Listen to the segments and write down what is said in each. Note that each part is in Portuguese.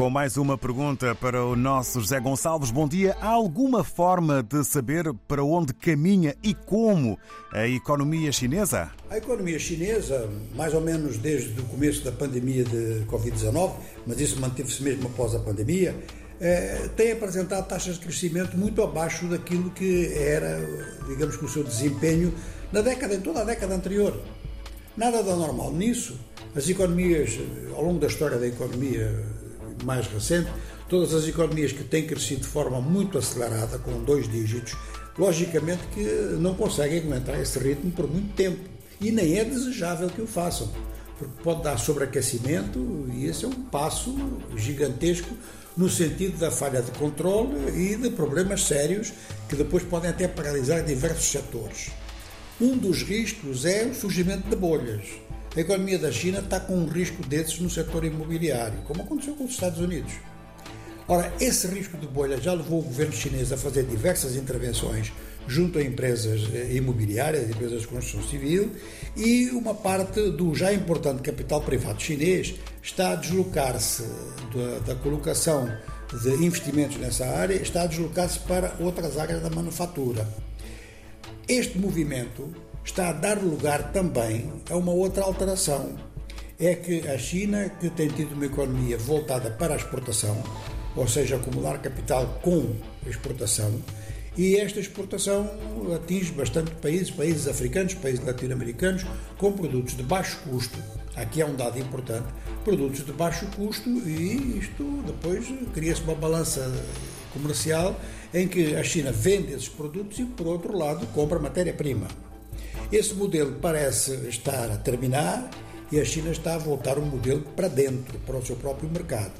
Com mais uma pergunta para o nosso José Gonçalves. Bom dia. Há alguma forma de saber para onde caminha e como a economia chinesa? A economia chinesa, mais ou menos desde o começo da pandemia de Covid-19, mas isso manteve-se mesmo após a pandemia, eh, tem apresentado taxas de crescimento muito abaixo daquilo que era, digamos que o seu desempenho na década, em toda a década anterior. Nada de anormal nisso. As economias, ao longo da história da economia mais recente, todas as economias que têm crescido de forma muito acelerada, com dois dígitos, logicamente que não conseguem aguentar esse ritmo por muito tempo. E nem é desejável que o façam, porque pode dar sobreaquecimento e esse é um passo gigantesco no sentido da falha de controle e de problemas sérios que depois podem até paralisar diversos setores. Um dos riscos é o surgimento de bolhas. A economia da China está com um risco desses no setor imobiliário, como aconteceu com os Estados Unidos. Ora, esse risco de bolha já levou o governo chinês a fazer diversas intervenções junto a empresas eh, imobiliárias, empresas de construção civil, e uma parte do já importante capital privado chinês está a deslocar-se da, da colocação de investimentos nessa área, está a deslocar-se para outras áreas da manufatura. Este movimento está a dar lugar também a uma outra alteração. É que a China, que tem tido uma economia voltada para a exportação, ou seja, acumular capital com exportação, e esta exportação atinge bastante países, países africanos, países latino-americanos, com produtos de baixo custo. Aqui é um dado importante: produtos de baixo custo, e isto depois cria-se uma balança comercial em que a China vende esses produtos e, por outro lado, compra matéria-prima. Esse modelo parece estar a terminar e a China está a voltar um modelo para dentro, para o seu próprio mercado.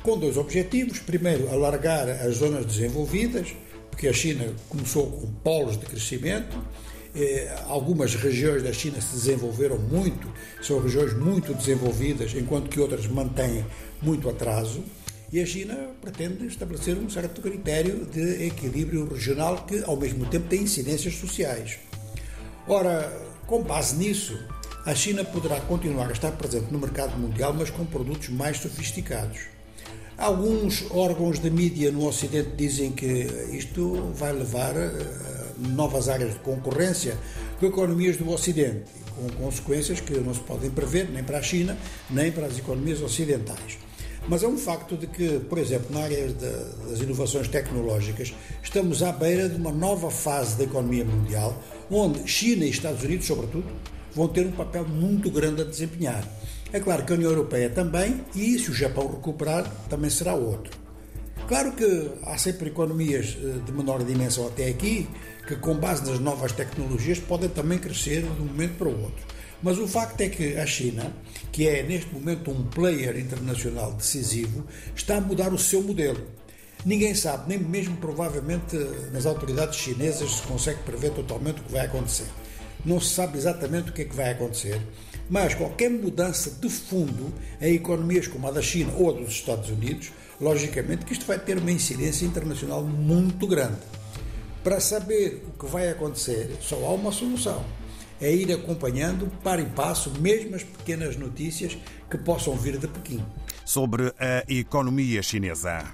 Com dois objetivos: primeiro, alargar as zonas desenvolvidas, porque a China começou com polos de crescimento. Eh, algumas regiões da China se desenvolveram muito, são regiões muito desenvolvidas, enquanto que outras mantêm muito atraso. E a China pretende estabelecer um certo critério de equilíbrio regional que, ao mesmo tempo, tem incidências sociais. Ora, com base nisso, a China poderá continuar a estar presente no mercado mundial, mas com produtos mais sofisticados. Alguns órgãos de mídia no Ocidente dizem que isto vai levar a novas áreas de concorrência com economias do Ocidente, com consequências que não se podem prever nem para a China, nem para as economias ocidentais. Mas é um facto de que, por exemplo, na área das inovações tecnológicas, estamos à beira de uma nova fase da economia mundial, onde China e Estados Unidos, sobretudo, vão ter um papel muito grande a desempenhar. É claro que a União Europeia também, e se o Japão recuperar, também será outro. Claro que há sempre economias eh, de menor dimensão até aqui, que com base nas novas tecnologias podem também crescer de um momento para o outro. Mas o facto é que a China, que é neste momento um player internacional decisivo, está a mudar o seu modelo. Ninguém sabe, nem mesmo provavelmente nas autoridades chinesas se consegue prever totalmente o que vai acontecer. Não se sabe exatamente o que é que vai acontecer, mas qualquer mudança de fundo em economias como a da China ou a dos Estados Unidos, logicamente que isto vai ter uma incidência internacional muito grande. Para saber o que vai acontecer, só há uma solução é ir acompanhando, para e passo, mesmo as pequenas notícias que possam vir de Pequim. Sobre a economia chinesa.